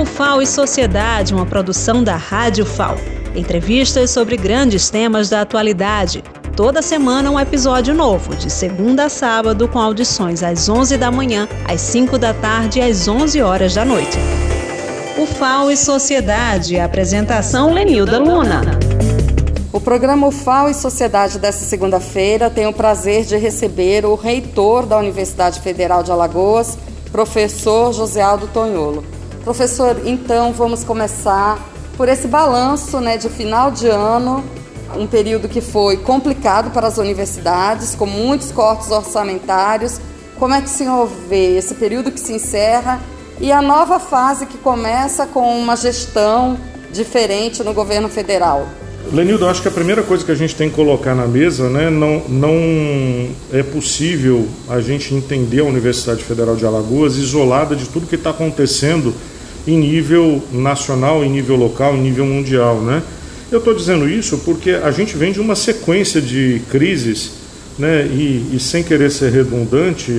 O FAO e Sociedade, uma produção da Rádio FAO. Entrevistas sobre grandes temas da atualidade. Toda semana um episódio novo, de segunda a sábado, com audições às 11 da manhã, às 5 da tarde e às 11 horas da noite. O FAO e Sociedade, apresentação Lenilda Luna. O programa UFAO e Sociedade desta segunda-feira tem o prazer de receber o reitor da Universidade Federal de Alagoas, professor José Aldo Tonholo. Professor, então vamos começar por esse balanço né, de final de ano, um período que foi complicado para as universidades, com muitos cortes orçamentários. Como é que o senhor vê esse período que se encerra e a nova fase que começa com uma gestão diferente no governo federal? Lenildo, acho que a primeira coisa que a gente tem que colocar na mesa, né, não, não é possível a gente entender a Universidade Federal de Alagoas isolada de tudo que está acontecendo em nível nacional, em nível local, em nível mundial, né? Eu estou dizendo isso porque a gente vem de uma sequência de crises, né? E, e sem querer ser redundante,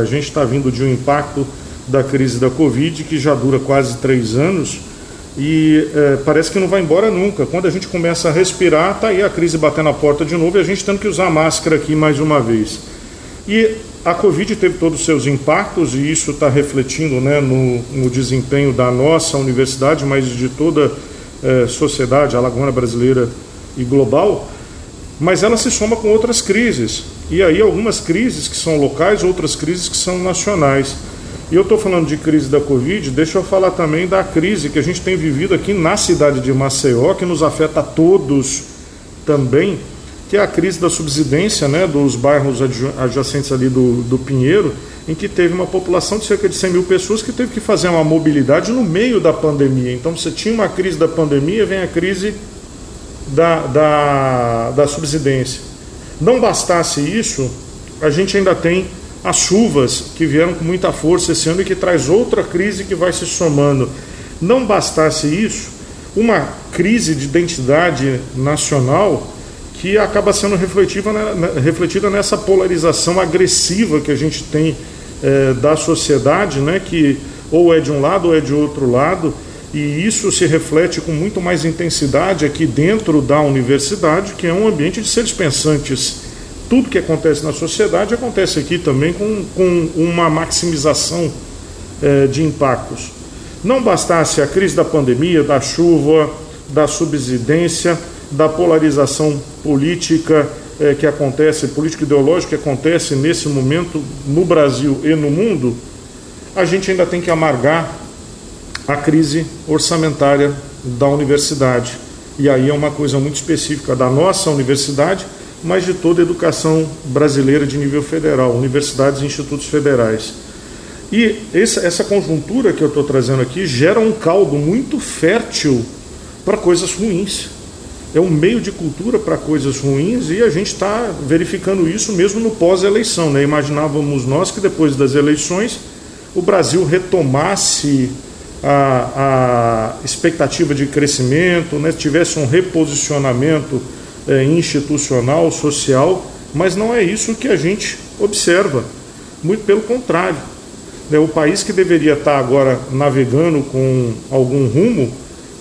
a gente está vindo de um impacto da crise da Covid que já dura quase três anos e é, parece que não vai embora nunca. Quando a gente começa a respirar, tá aí a crise batendo a porta de novo e a gente tendo que usar máscara aqui mais uma vez. E a Covid teve todos os seus impactos e isso está refletindo né, no, no, desempenho da nossa universidade, mas de toda a é, sociedade alagoana brasileira e global. Mas ela se soma com outras crises. E aí algumas crises que são locais, outras crises que são nacionais. E eu estou falando de crise da Covid, deixa eu falar também da crise que a gente tem vivido aqui na cidade de Maceió, que nos afeta a todos também, que é a crise da subsidência né, dos bairros adjacentes ali do, do Pinheiro, em que teve uma população de cerca de 100 mil pessoas que teve que fazer uma mobilidade no meio da pandemia. Então você tinha uma crise da pandemia, vem a crise da, da, da subsidência. Não bastasse isso, a gente ainda tem as chuvas que vieram com muita força esse ano e que traz outra crise que vai se somando. Não bastasse isso, uma crise de identidade nacional que acaba sendo refletida, refletida nessa polarização agressiva que a gente tem é, da sociedade, né, que ou é de um lado ou é de outro lado, e isso se reflete com muito mais intensidade aqui dentro da universidade, que é um ambiente de seres pensantes tudo que acontece na sociedade acontece aqui também com, com uma maximização é, de impactos. Não bastasse a crise da pandemia, da chuva, da subsidência, da polarização política é, que acontece, política ideológica que acontece nesse momento no Brasil e no mundo, a gente ainda tem que amargar a crise orçamentária da universidade. E aí é uma coisa muito específica da nossa universidade mas de toda a educação brasileira de nível federal, universidades e institutos federais. E essa conjuntura que eu estou trazendo aqui gera um caldo muito fértil para coisas ruins. É um meio de cultura para coisas ruins e a gente está verificando isso mesmo no pós-eleição. Né? Imaginávamos nós que depois das eleições o Brasil retomasse a, a expectativa de crescimento, né? tivesse um reposicionamento é, institucional, social, mas não é isso que a gente observa. Muito pelo contrário. Né, o país que deveria estar agora navegando com algum rumo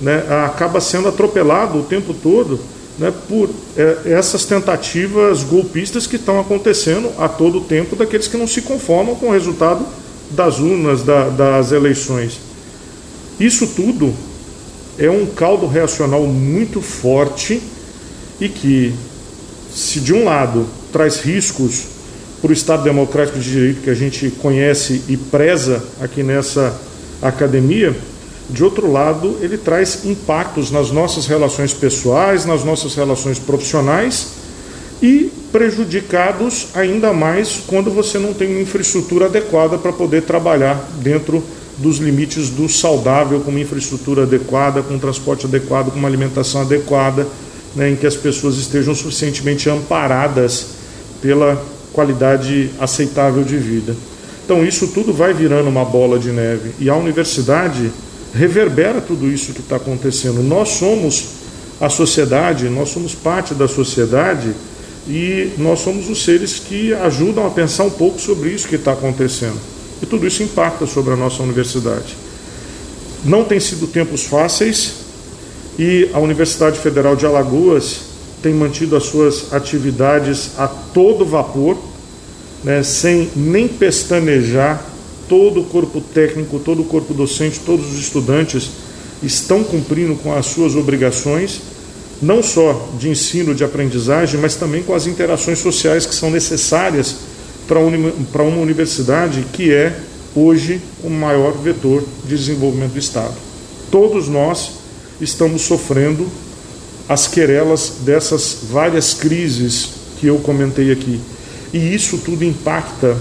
né, acaba sendo atropelado o tempo todo né, por é, essas tentativas golpistas que estão acontecendo a todo tempo daqueles que não se conformam com o resultado das urnas, da, das eleições. Isso tudo é um caldo reacional muito forte e que, se de um lado traz riscos para o Estado Democrático de Direito que a gente conhece e preza aqui nessa academia, de outro lado, ele traz impactos nas nossas relações pessoais, nas nossas relações profissionais e prejudicados ainda mais quando você não tem uma infraestrutura adequada para poder trabalhar dentro dos limites do saudável, com uma infraestrutura adequada, com um transporte adequado, com uma alimentação adequada, né, em que as pessoas estejam suficientemente amparadas pela qualidade aceitável de vida. Então, isso tudo vai virando uma bola de neve e a universidade reverbera tudo isso que está acontecendo. Nós somos a sociedade, nós somos parte da sociedade e nós somos os seres que ajudam a pensar um pouco sobre isso que está acontecendo. E tudo isso impacta sobre a nossa universidade. Não tem sido tempos fáceis e a Universidade Federal de Alagoas tem mantido as suas atividades a todo vapor, né, sem nem pestanejar. Todo o corpo técnico, todo o corpo docente, todos os estudantes estão cumprindo com as suas obrigações, não só de ensino, de aprendizagem, mas também com as interações sociais que são necessárias para uma universidade que é hoje o maior vetor de desenvolvimento do Estado. Todos nós estamos sofrendo as querelas dessas várias crises que eu comentei aqui. E isso tudo impacta,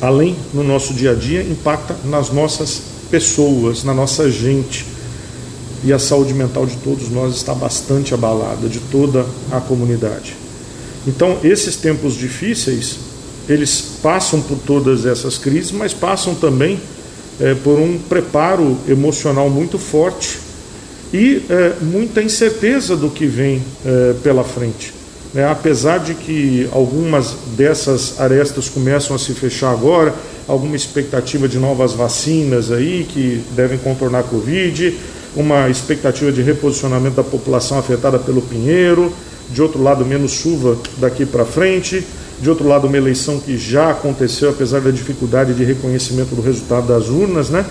além no nosso dia a dia, impacta nas nossas pessoas, na nossa gente. E a saúde mental de todos nós está bastante abalada, de toda a comunidade. Então, esses tempos difíceis, eles passam por todas essas crises, mas passam também é, por um preparo emocional muito forte e é, muita incerteza do que vem é, pela frente. Né? Apesar de que algumas dessas arestas começam a se fechar agora, alguma expectativa de novas vacinas aí que devem contornar a Covid, uma expectativa de reposicionamento da população afetada pelo Pinheiro, de outro lado, menos chuva daqui para frente, de outro lado, uma eleição que já aconteceu, apesar da dificuldade de reconhecimento do resultado das urnas, né?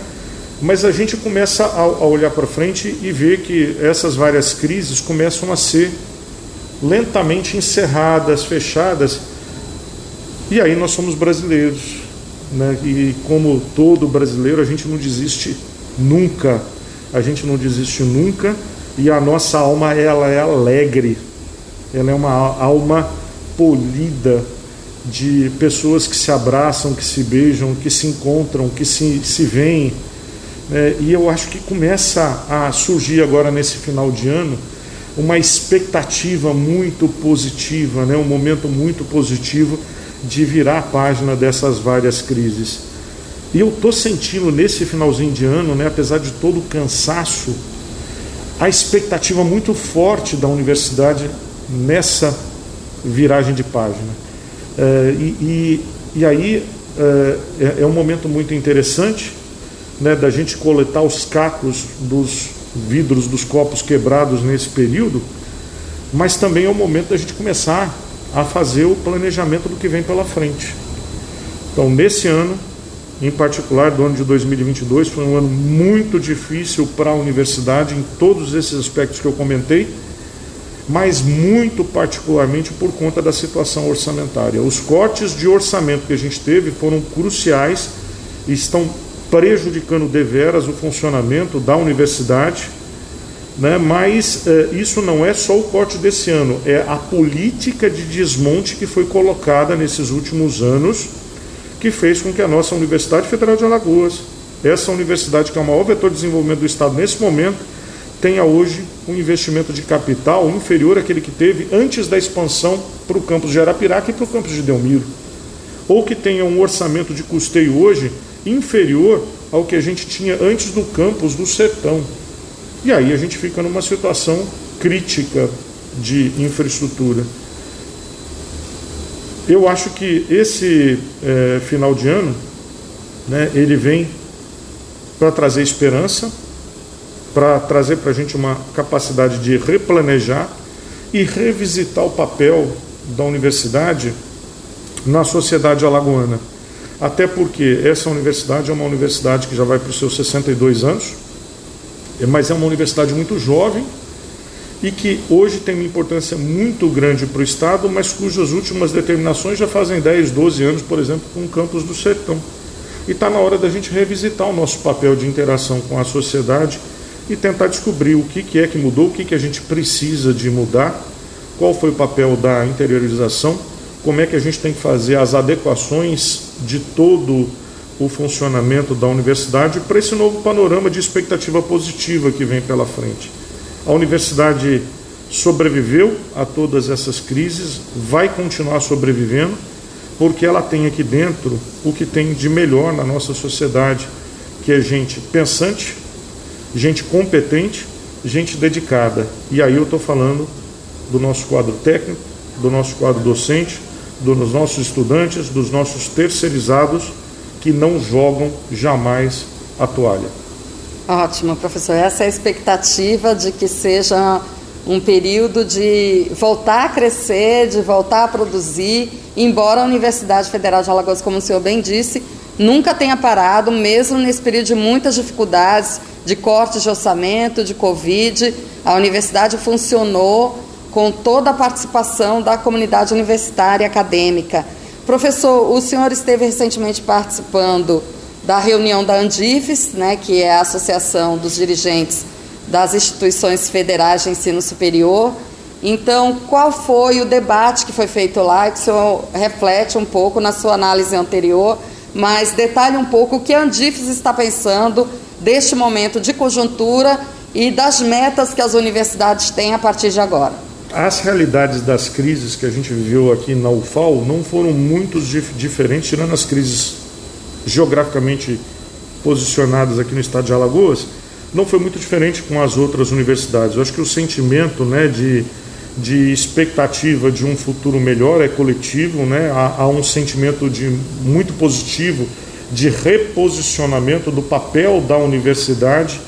Mas a gente começa a, olhar para frente e ver que essas várias crises começam a ser lentamente encerradas, fechadas. E aí nós somos brasileiros, né? E como todo brasileiro, a gente não desiste nunca. A gente não desiste nunca e a nossa alma ela é alegre. Ela é uma alma polida de pessoas que se abraçam, que se beijam, que se encontram, que se, se veem é, e eu acho que começa a surgir agora nesse final de ano uma expectativa muito positiva, né? um momento muito positivo de virar a página dessas várias crises. E eu estou sentindo nesse finalzinho de ano, né, apesar de todo o cansaço, a expectativa muito forte da universidade nessa viragem de página. É, e, e, e, aí é, é, é um momento muito interessante né, da gente coletar os cacos dos vidros dos copos quebrados nesse período, mas também é o momento da gente começar a fazer o planejamento do que vem pela frente. Então, nesse ano, em particular, do ano de 2022, foi um ano muito difícil para a universidade em todos esses aspectos que eu comentei, mas muito particularmente por conta da situação orçamentária. Os cortes de orçamento que a gente teve foram cruciais e estão prejudicando deveras o funcionamento da universidade, né? mas eh, isso não é só o corte desse ano, é a política de desmonte que foi colocada nesses últimos anos, que fez com que a nossa Universidade Federal de Alagoas, essa universidade que é o maior vetor de desenvolvimento do Estado nesse momento, tenha hoje um investimento de capital inferior àquele que teve antes da expansão para o campus de Arapiraca e para o campus de Delmiro. Ou que tenha um orçamento de custeio hoje inferior ao que a gente tinha antes do campus do sertão. E aí a gente fica numa situação crítica de infraestrutura. Eu acho que esse é, final de ano, né, ele vem para trazer esperança, para trazer para a gente uma capacidade de replanejar e revisitar o papel da universidade na sociedade alagoana. Até porque essa universidade é uma universidade que já vai para os seus 62 anos, mas é uma universidade muito jovem e que hoje tem uma importância muito grande para o Estado, mas cujas últimas determinações já fazem 10, 12 anos, por exemplo, com o campus do Sertão. E está na hora da gente revisitar o nosso papel de interação com a sociedade e tentar descobrir o que, que é que mudou, o que, que a gente precisa de mudar, qual foi o papel da interiorização como é que a gente tem que fazer as adequações de todo o funcionamento da universidade para esse novo panorama de expectativa positiva que vem pela frente. A universidade sobreviveu a todas essas crises, vai continuar sobrevivendo, porque ela tem aqui dentro o que tem de melhor na nossa sociedade, que é gente pensante, gente competente, gente dedicada. E aí eu estou falando do nosso quadro técnico, do nosso quadro docente, dos nossos estudantes, dos nossos terceirizados que não jogam jamais a toalha. Ótimo, professor. Essa é a expectativa de que seja um período de voltar a crescer, de voltar a produzir, embora a Universidade Federal de Alagoas, como o senhor bem disse, nunca tenha parado, mesmo nesse período de muitas dificuldades, de cortes de orçamento, de Covid, a universidade funcionou com toda a participação da comunidade universitária acadêmica. Professor, o senhor esteve recentemente participando da reunião da Andifes, né, que é a Associação dos Dirigentes das Instituições Federais de Ensino Superior. Então, qual foi o debate que foi feito lá, que o senhor reflete um pouco na sua análise anterior, mas detalhe um pouco o que a Andifes está pensando deste momento de conjuntura e das metas que as universidades têm a partir de agora. As realidades das crises que a gente viveu aqui na UFAL não foram muito diferentes, tirando as crises geograficamente posicionadas aqui no estado de Alagoas, não foi muito diferente com as outras universidades. Eu acho que o sentimento né, de, de expectativa de um futuro melhor é coletivo, né? há, há um sentimento de muito positivo de reposicionamento do papel da universidade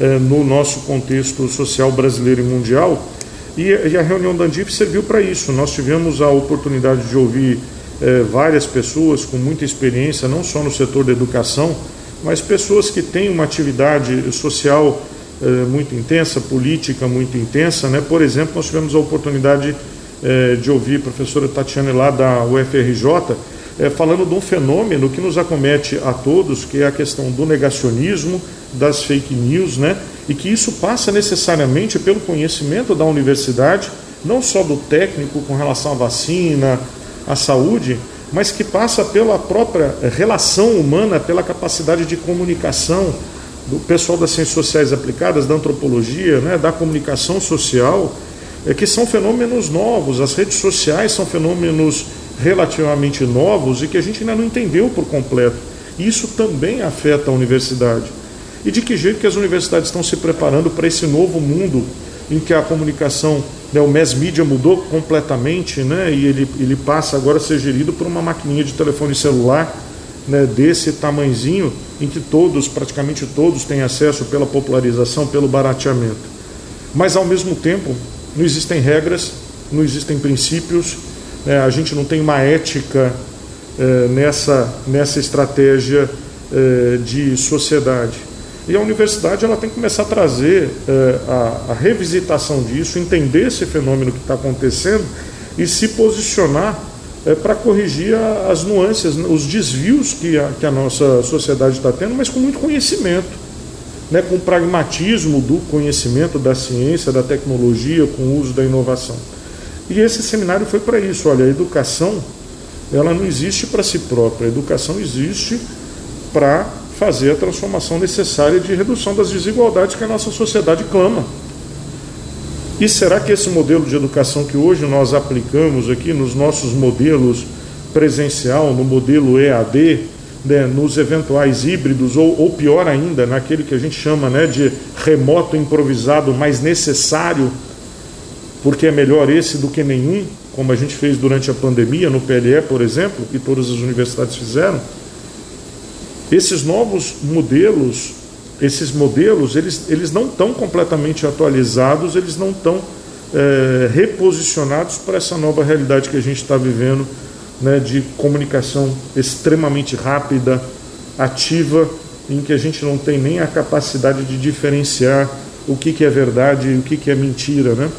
eh, no nosso contexto social brasileiro e mundial. E, e a reunião da Andip serviu para isso. Nós tivemos a oportunidade de ouvir é, várias pessoas com muita experiência, não só no setor da educação, mas pessoas que têm uma atividade social é, muito intensa, política muito intensa. Né? Por exemplo, nós tivemos a oportunidade é, de ouvir a professora Tatiane lá da UFRJ falando de um fenômeno que nos acomete a todos, que é a questão do negacionismo, das fake news, né? E que isso passa necessariamente pelo conhecimento da universidade, não só do técnico com relação à vacina, à saúde, mas que passa pela própria relação humana, pela capacidade de comunicação do pessoal das ciências sociais aplicadas, da antropologia, né, da comunicação social, é, que são fenômenos novos. As redes sociais são fenômenos relativamente novos e que a gente ainda não entendeu por completo. Isso também afeta a universidade. E de que jeito que as universidades estão se preparando para esse novo mundo em que a comunicação, né, o mass media mudou completamente, né, e ele, ele passa agora a ser gerido por uma maquininha de telefone celular né, desse tamanzinho, em que todos, praticamente todos, têm acesso pela popularização, pelo barateamento. Mas ao mesmo tempo, não existem regras, não existem princípios, né, a gente não tem uma ética eh, nessa, nessa estratégia eh, de sociedade. E a universidade ela tem que começar a trazer é, a, a, revisitação disso, entender esse fenômeno que está acontecendo e se posicionar é, para corrigir as nuances, os desvios que a, que a nossa sociedade está tendo, mas com muito conhecimento, né, com pragmatismo do conhecimento da ciência, da tecnologia, com o uso da inovação. E esse seminário foi para isso. Olha, a educação ela não existe para si própria, a educação existe para fazer a transformação necessária de redução das desigualdades que a nossa sociedade clama. E será que esse modelo de educação que hoje nós aplicamos aqui nos nossos modelos presencial, no modelo EAD, né, nos eventuais híbridos, ou, ou, pior ainda, naquele que a gente chama né, de remoto improvisado, mais necessário, porque é melhor esse do que nenhum, como a gente fez durante a pandemia, no PLE, por exemplo, e todas as universidades fizeram esses novos modelos, esses modelos, eles, eles não estão completamente atualizados, eles não estão é, reposicionados para essa nova realidade que a gente está vivendo, né, de comunicação extremamente rápida, ativa, em que a gente não tem nem a capacidade de diferenciar o que, que é verdade e o que, que é mentira. Né?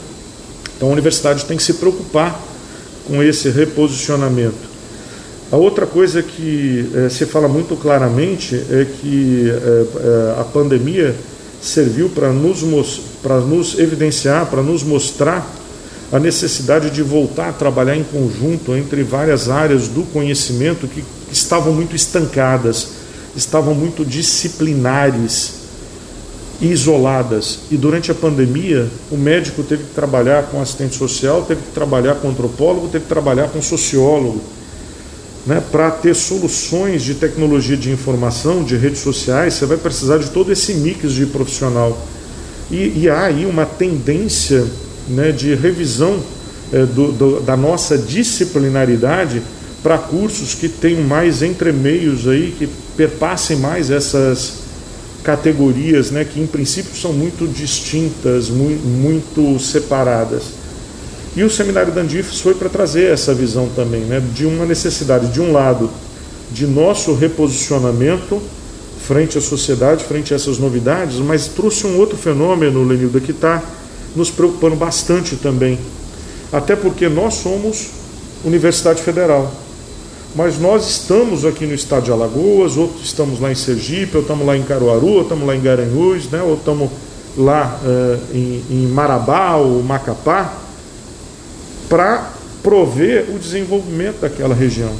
Então a universidade tem que se preocupar com esse reposicionamento. A outra coisa que eh, se fala muito claramente é que eh, a pandemia serviu para nos, para nos evidenciar, para nos mostrar a necessidade de voltar a trabalhar em conjunto entre várias áreas do conhecimento que estavam muito estancadas, estavam muito disciplinares e isoladas. E durante a pandemia, o médico teve que trabalhar com assistente social, teve que trabalhar com antropólogo, teve que trabalhar com sociólogo né, para ter soluções de tecnologia de informação, de redes sociais, você vai precisar de todo esse mix de profissional. E, e há aí uma tendência né, de revisão é, do, do, da nossa disciplinaridade para cursos que tenham mais entremeios aí, que perpassem mais essas, categorias né, que, em princípio, são muito distintas, muito, muito separadas. E o seminário da Andifes foi para trazer essa visão também, né, de uma necessidade, de um lado, de nosso reposicionamento frente à sociedade, frente a essas novidades, mas trouxe um outro fenômeno, Lenilda, que está nos preocupando bastante também. Até porque nós somos Universidade Federal. Mas nós estamos aqui no estado de Alagoas, outros estamos lá em Sergipe, ou estamos lá em Caruaru, ou estamos lá em Garanhuns, né, ou estamos lá uh, em, em Marabá ou Macapá, para prover o desenvolvimento daquela região.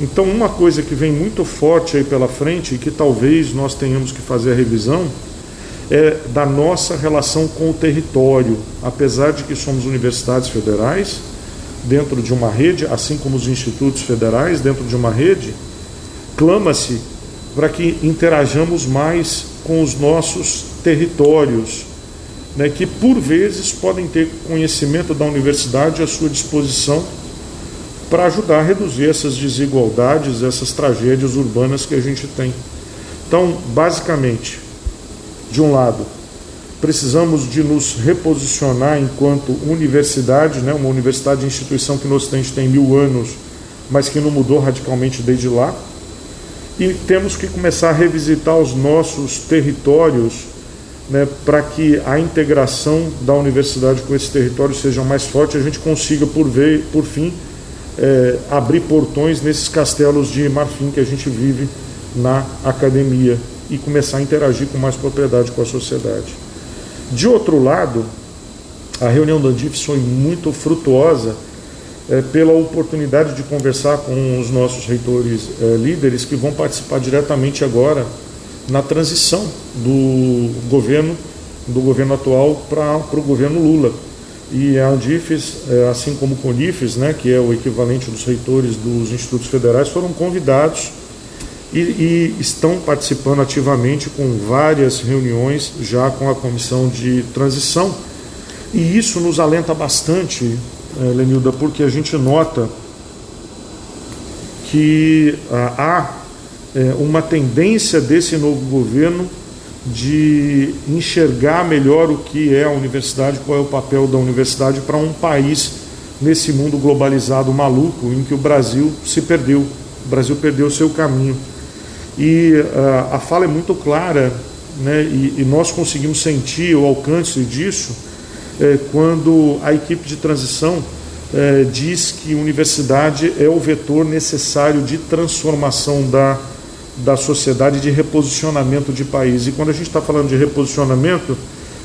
Então, uma coisa que vem muito forte aí pela frente e que talvez nós tenhamos que fazer a revisão é da nossa relação com o território. Apesar de que somos universidades federais, dentro de uma rede, assim como os institutos federais dentro de uma rede, clama-se para que interajamos mais com os nossos territórios, né, que por vezes podem ter conhecimento da universidade à sua disposição para ajudar a reduzir essas desigualdades, essas tragédias urbanas que a gente tem. Então, basicamente, de um lado, precisamos de nos reposicionar enquanto universidade, né, uma universidade instituição que no Ocidente tem mil anos, mas que não mudou radicalmente desde lá. E temos que começar a revisitar os nossos territórios né, para que a integração da universidade com esses territórios seja mais forte, a gente consiga, por, ver, por fim, é, abrir portões nesses castelos de marfim que a gente vive na academia e começar a interagir com mais propriedade com a sociedade. De outro lado, a reunião do Andif foi muito frutuosa é, pela oportunidade de conversar com os nossos reitores é, líderes que vão participar diretamente agora na transição do governo do governo atual para o governo Lula. E a Andifes, é, assim como o Conifes, né, que é o equivalente dos reitores dos institutos federais, foram convidados e, e, estão participando ativamente com várias reuniões já com a comissão de transição. E isso nos alenta bastante, é, Lenilda, porque a gente nota que ah, há é, uma tendência desse novo governo de enxergar melhor o que é a universidade, qual é o papel da universidade para um país nesse mundo globalizado maluco em que o Brasil se perdeu. O Brasil perdeu o seu caminho. E uh, a fala é muito clara, né, e, e, nós conseguimos sentir o alcance disso é, quando a equipe de transição é, diz que a universidade é o vetor necessário de transformação da da sociedade de reposicionamento de país. E quando a gente está falando de reposicionamento,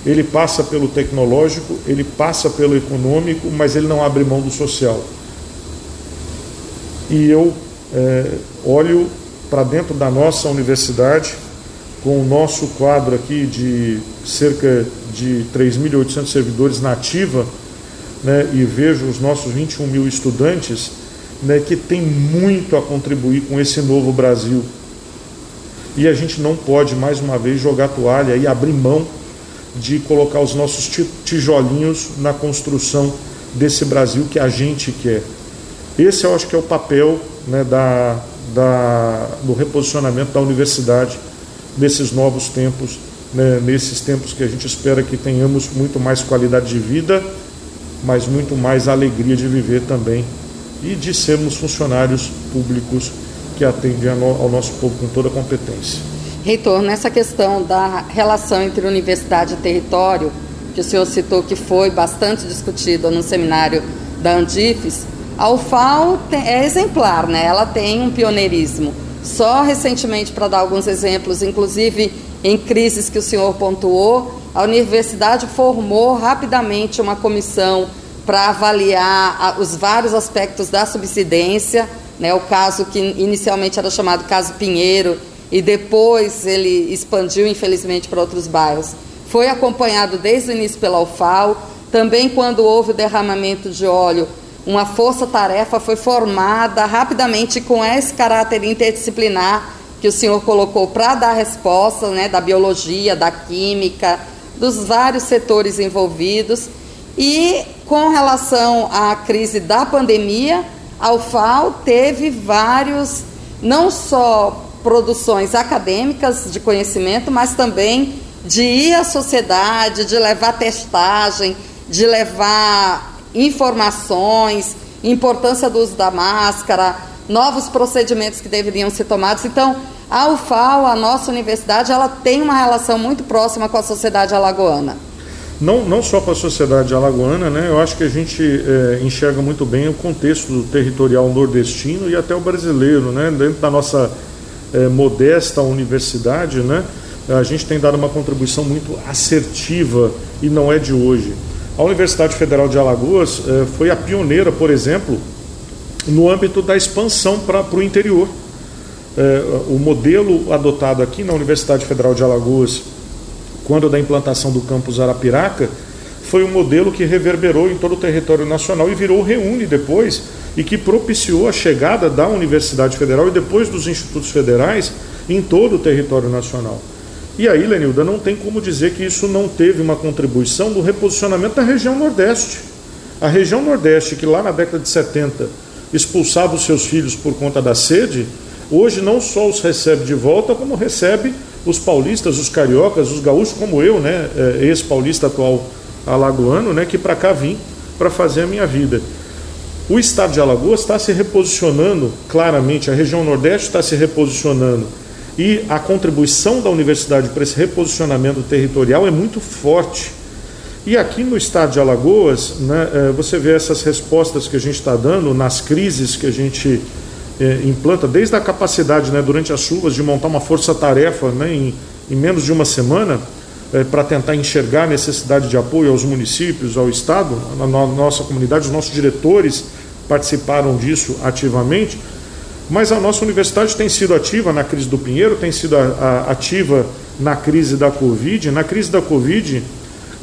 ele passa pelo tecnológico, ele passa pelo econômico, mas ele não abre mão do social. E eu é, olho para dentro da nossa universidade, com o nosso quadro aqui de cerca de 3.800 servidores na ativa, né, e vejo os nossos 21 mil estudantes, né, que tem muito a contribuir com esse novo Brasil e a gente não pode, mais uma vez, jogar toalha e abrir mão de colocar os nossos tijolinhos na construção desse Brasil que a gente quer. Esse eu acho que é o papel né, da, da, do reposicionamento da universidade nesses novos tempos, né, nesses tempos que a gente espera que tenhamos muito mais qualidade de vida, mas muito mais alegria de viver também e de sermos funcionários públicos que atende ao nosso povo com toda a competência. Reitor, nessa questão da relação entre universidade e território, que o senhor citou que foi bastante discutida no seminário da Andifes, a UFAL é exemplar, né? ela tem um pioneirismo. Só recentemente, para dar alguns exemplos, inclusive em crises que o senhor pontuou, a universidade formou rapidamente uma comissão para avaliar os vários aspectos da subsidência né, o caso que inicialmente era chamado caso Pinheiro e depois ele expandiu, infelizmente, para outros bairros. Foi acompanhado desde o início pela UFAO. Também, quando houve o derramamento de óleo, uma força-tarefa foi formada rapidamente com esse caráter interdisciplinar que o senhor colocou para dar resposta né, da biologia, da química, dos vários setores envolvidos. E com relação à crise da pandemia, a UFAL teve vários, não só produções acadêmicas de conhecimento, mas também de ir à sociedade, de levar testagem, de levar informações, importância do uso da máscara, novos procedimentos que deveriam ser tomados. Então, a UFAL, a nossa universidade, ela tem uma relação muito próxima com a sociedade alagoana. Não, não só com a sociedade alagoana, né? eu acho que a gente é, enxerga muito bem o contexto territorial nordestino e até o brasileiro, né? dentro da nossa é, modesta universidade, né? a gente tem dado uma contribuição muito assertiva e não é de hoje. A Universidade Federal de Alagoas é, foi a pioneira, por exemplo, no âmbito da expansão para o interior. É, o modelo adotado aqui na Universidade Federal de Alagoas, quando da implantação do campus Arapiraca, foi um modelo que reverberou em todo o território nacional e virou Reúne depois, e que propiciou a chegada da Universidade Federal e depois dos institutos federais em todo o território nacional. E aí, Lenilda, não tem como dizer que isso não teve uma contribuição do reposicionamento da região Nordeste. A região Nordeste, que lá na década de 70 expulsava os seus filhos por conta da sede, hoje não só os recebe de volta, como recebe os paulistas, os cariocas, os gaúchos, como eu, né, é, ex-paulista atual alagoano, né, que para cá vim para fazer a minha vida. O estado de Alagoas está se reposicionando claramente, a região Nordeste está se reposicionando. E a contribuição da universidade para esse reposicionamento territorial é muito forte. E aqui no estado de Alagoas, né, é, você vê essas respostas que a gente está dando nas crises que a gente é, implanta, desde a capacidade né, durante as chuvas de montar uma força-tarefa né, em, em menos de uma semana é, para tentar enxergar a necessidade de apoio aos municípios, ao Estado, na nossa comunidade, os nossos diretores participaram disso ativamente, mas a nossa universidade tem sido ativa na crise do Pinheiro, tem sido a, a, ativa na crise da Covid. Na crise da Covid,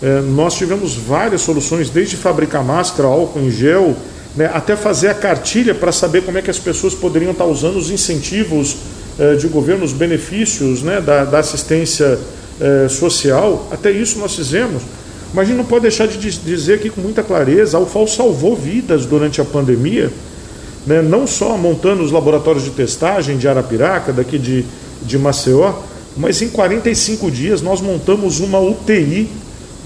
é, nós tivemos várias soluções, desde fabricar máscara, álcool em gel, né, até fazer a cartilha para saber como é que as pessoas poderiam estar usando os incentivos é, de governo, os benefícios né, da, da assistência é, social. Até isso nós fizemos. Mas a gente não pode deixar de dizer aqui com muita clareza: a UFAL salvou vidas durante a pandemia, né, não só montando os laboratórios de testagem de Arapiraca, daqui de, de Maceió, mas em 45 dias nós montamos uma UTI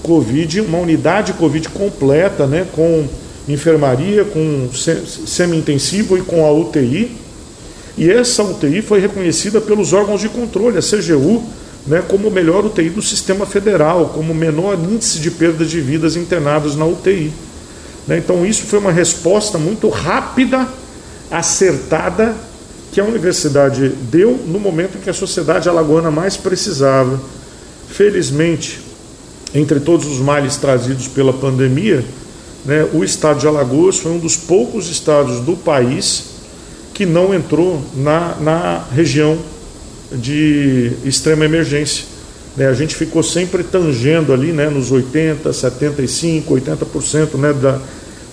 Covid, uma unidade Covid completa, né, com enfermaria, com semi-intensivo e com a UTI. E essa UTI foi reconhecida pelos órgãos de controle, a CGU, né, como melhor UTI do sistema federal, como menor índice de perda de vidas internadas na UTI. Né, então, isso foi uma resposta muito rápida, acertada, que a universidade deu no momento em que a sociedade alagoana mais precisava. Felizmente, entre todos os males trazidos pela pandemia, né, o estado de Alagoas foi um dos poucos estados do país que não entrou na, na região de extrema emergência. Né, a gente ficou sempre tangendo ali né, nos 80%, 75%, 80% né, da,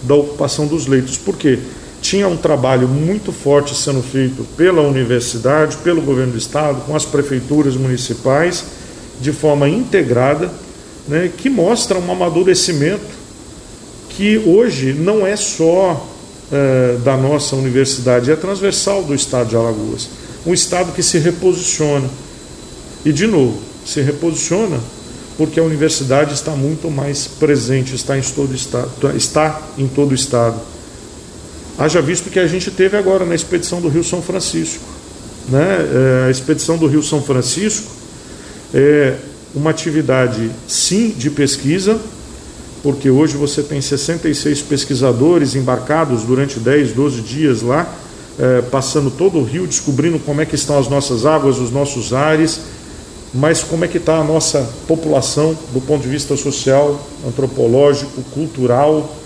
da ocupação dos leitos. Por quê? Tinha um trabalho muito forte sendo feito pela universidade, pelo governo do estado, com as prefeituras municipais, de forma integrada, né, que mostra um amadurecimento que hoje não é só é, da nossa universidade, é transversal do estado de Alagoas um Estado que se reposiciona. E, de novo, se reposiciona porque a universidade está muito mais presente, está em todo estado, está em todo o estado. Haja visto que a gente teve agora na expedição do Rio São Francisco. Né? É, a expedição do Rio São Francisco é uma atividade, sim, de pesquisa, porque hoje você tem 66 pesquisadores embarcados durante 10, 12 dias lá, é, passando todo o rio, descobrindo como é que estão as nossas águas, os nossos ares, mas como é que está a nossa população do ponto de vista social, antropológico, cultural,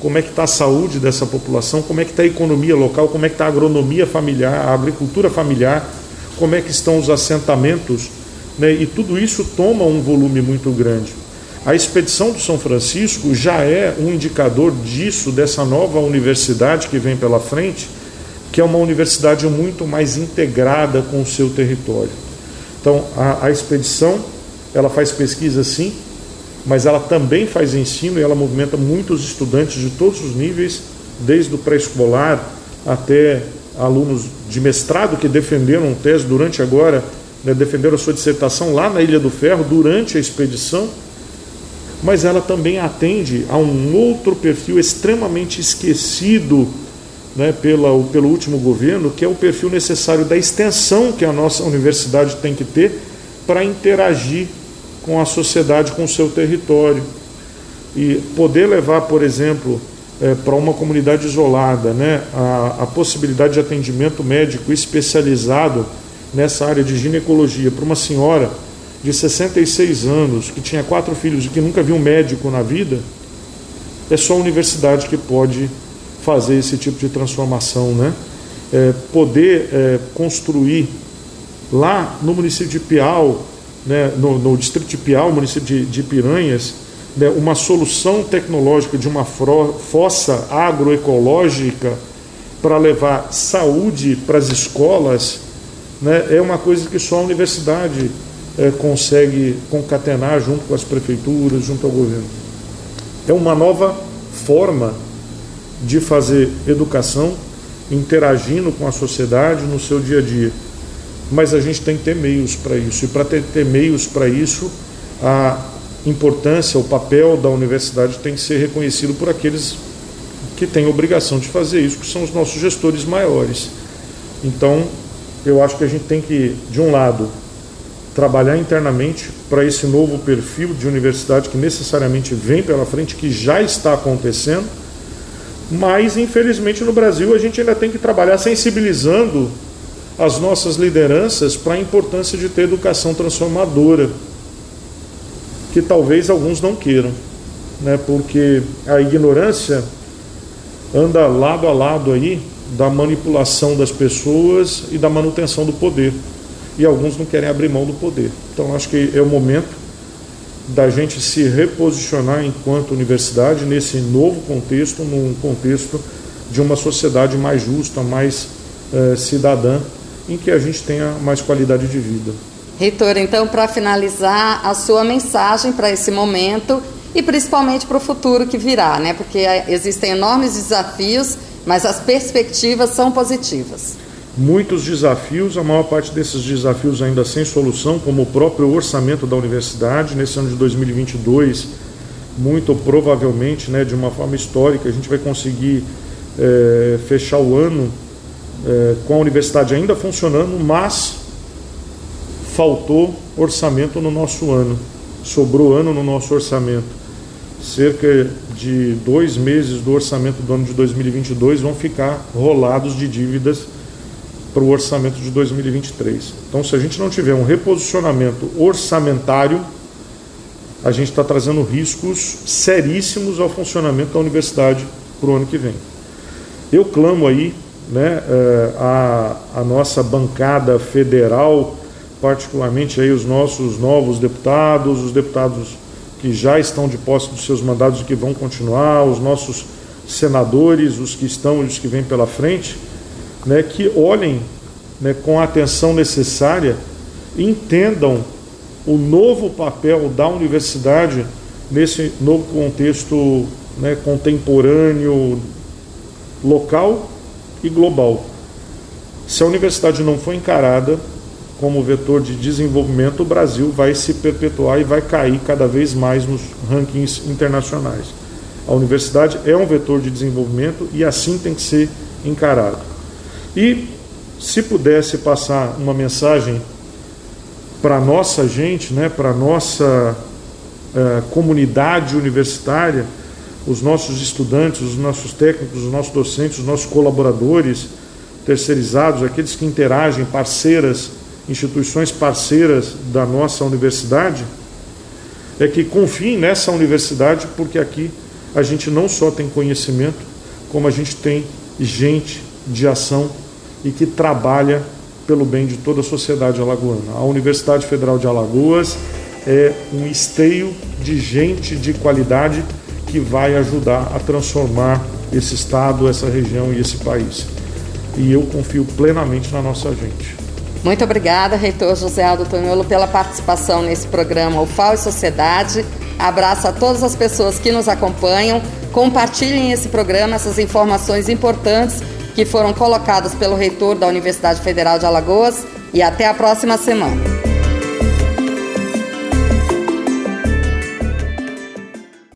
como é que está a saúde dessa população, como é que está a economia local, como é que está a agronomia familiar, a agricultura familiar, como é que estão os assentamentos, né? e tudo isso toma um volume muito grande. A expedição do São Francisco já é um indicador disso, dessa nova universidade que vem pela frente, que é uma universidade muito mais integrada com o seu território. Então, a, a expedição, ela faz pesquisa sim, mas ela também faz ensino e ela movimenta muitos estudantes de todos os níveis, desde o pré-escolar até alunos de mestrado que defenderam tese durante agora, né, defenderam a sua dissertação lá na Ilha do Ferro durante a expedição, mas ela também atende a um outro perfil extremamente esquecido né, pela, pelo último governo, que é o perfil necessário da extensão que a nossa universidade tem que ter para interagir com a sociedade, com o seu território. E poder levar, por exemplo, é, para uma comunidade isolada, né, a, a possibilidade de atendimento médico especializado nessa área de ginecologia para uma senhora de 66 anos que tinha quatro filhos e que nunca viu um médico na vida, é só a universidade que pode fazer esse tipo de transformação, né? É, poder é, construir lá no município de Piau, né, no, no distrito de Piau, município de, de Piranhas, né, uma solução tecnológica de uma fossa agroecológica para levar saúde para as escolas, né, é uma coisa que só a universidade é, consegue concatenar junto com as prefeituras, junto ao governo. É uma nova forma de fazer educação interagindo com a sociedade no seu dia a dia. Mas a gente tem que ter meios para isso. E para ter, ter meios para isso, a importância, o papel da universidade tem que ser reconhecido por aqueles que têm obrigação de fazer isso, que são os nossos gestores maiores. Então, eu acho que a gente tem que, de um lado, trabalhar internamente para esse novo perfil de universidade que necessariamente vem pela frente, que já está acontecendo, mas infelizmente no Brasil a gente ainda tem que trabalhar sensibilizando as nossas lideranças para a importância de ter educação transformadora que talvez alguns não queiram, né? Porque a ignorância anda lado a lado aí da manipulação das pessoas e da manutenção do poder. E alguns não querem abrir mão do poder. Então acho que é o momento da gente se reposicionar enquanto universidade nesse novo contexto, num contexto de uma sociedade mais justa, mais eh, cidadã, em que a gente tenha mais qualidade de vida. Reitor, então, para finalizar, a sua mensagem para esse momento e principalmente para o futuro que virá, né? Porque existem enormes desafios, mas as perspectivas são positivas. Muitos desafios, a maior parte desses desafios ainda sem solução, como o próprio orçamento da universidade. Nesse ano de 2022, muito provavelmente, né, de uma forma histórica, a gente vai conseguir é, fechar o ano é, com a universidade ainda funcionando, mas faltou orçamento no nosso ano, sobrou ano no nosso orçamento. Cerca de dois meses do orçamento do ano de 2022 vão ficar rolados de dívidas para o orçamento de 2023. Então, se a gente não tiver um reposicionamento orçamentário, a gente está trazendo riscos seríssimos ao funcionamento da universidade para o ano que vem. Eu clamo aí né, eh, a, a nossa bancada federal particularmente aí os nossos novos deputados, os deputados que já estão de posse dos seus mandados e que vão continuar, os nossos senadores, os que estão e os que vêm pela frente, né, que olhem né, com a atenção necessária, entendam o novo papel da universidade nesse novo contexto né, contemporâneo, local e global. Se a universidade não for encarada como vetor de desenvolvimento, o Brasil vai se perpetuar e vai cair cada vez mais nos rankings internacionais. A universidade é um vetor de desenvolvimento e assim tem que ser encarado. E se pudesse passar uma mensagem para nossa gente, né, para nossa uh, comunidade universitária, os nossos estudantes, os nossos técnicos, os nossos docentes, os nossos colaboradores terceirizados, aqueles que interagem, parceiras instituições parceiras da nossa universidade, é que confiem nessa universidade, porque aqui a gente não só tem conhecimento, como a gente tem gente de ação e que trabalha pelo bem de toda a sociedade alagoana. A Universidade Federal de Alagoas é um esteio de gente de qualidade que vai ajudar a transformar esse estado, essa região e esse país. E eu confio plenamente na nossa gente. Muito obrigada, reitor José Aldo Tonholo, pela participação nesse programa UFAO e Sociedade. Abraço a todas as pessoas que nos acompanham. Compartilhem esse programa, essas informações importantes que foram colocadas pelo reitor da Universidade Federal de Alagoas e até a próxima semana.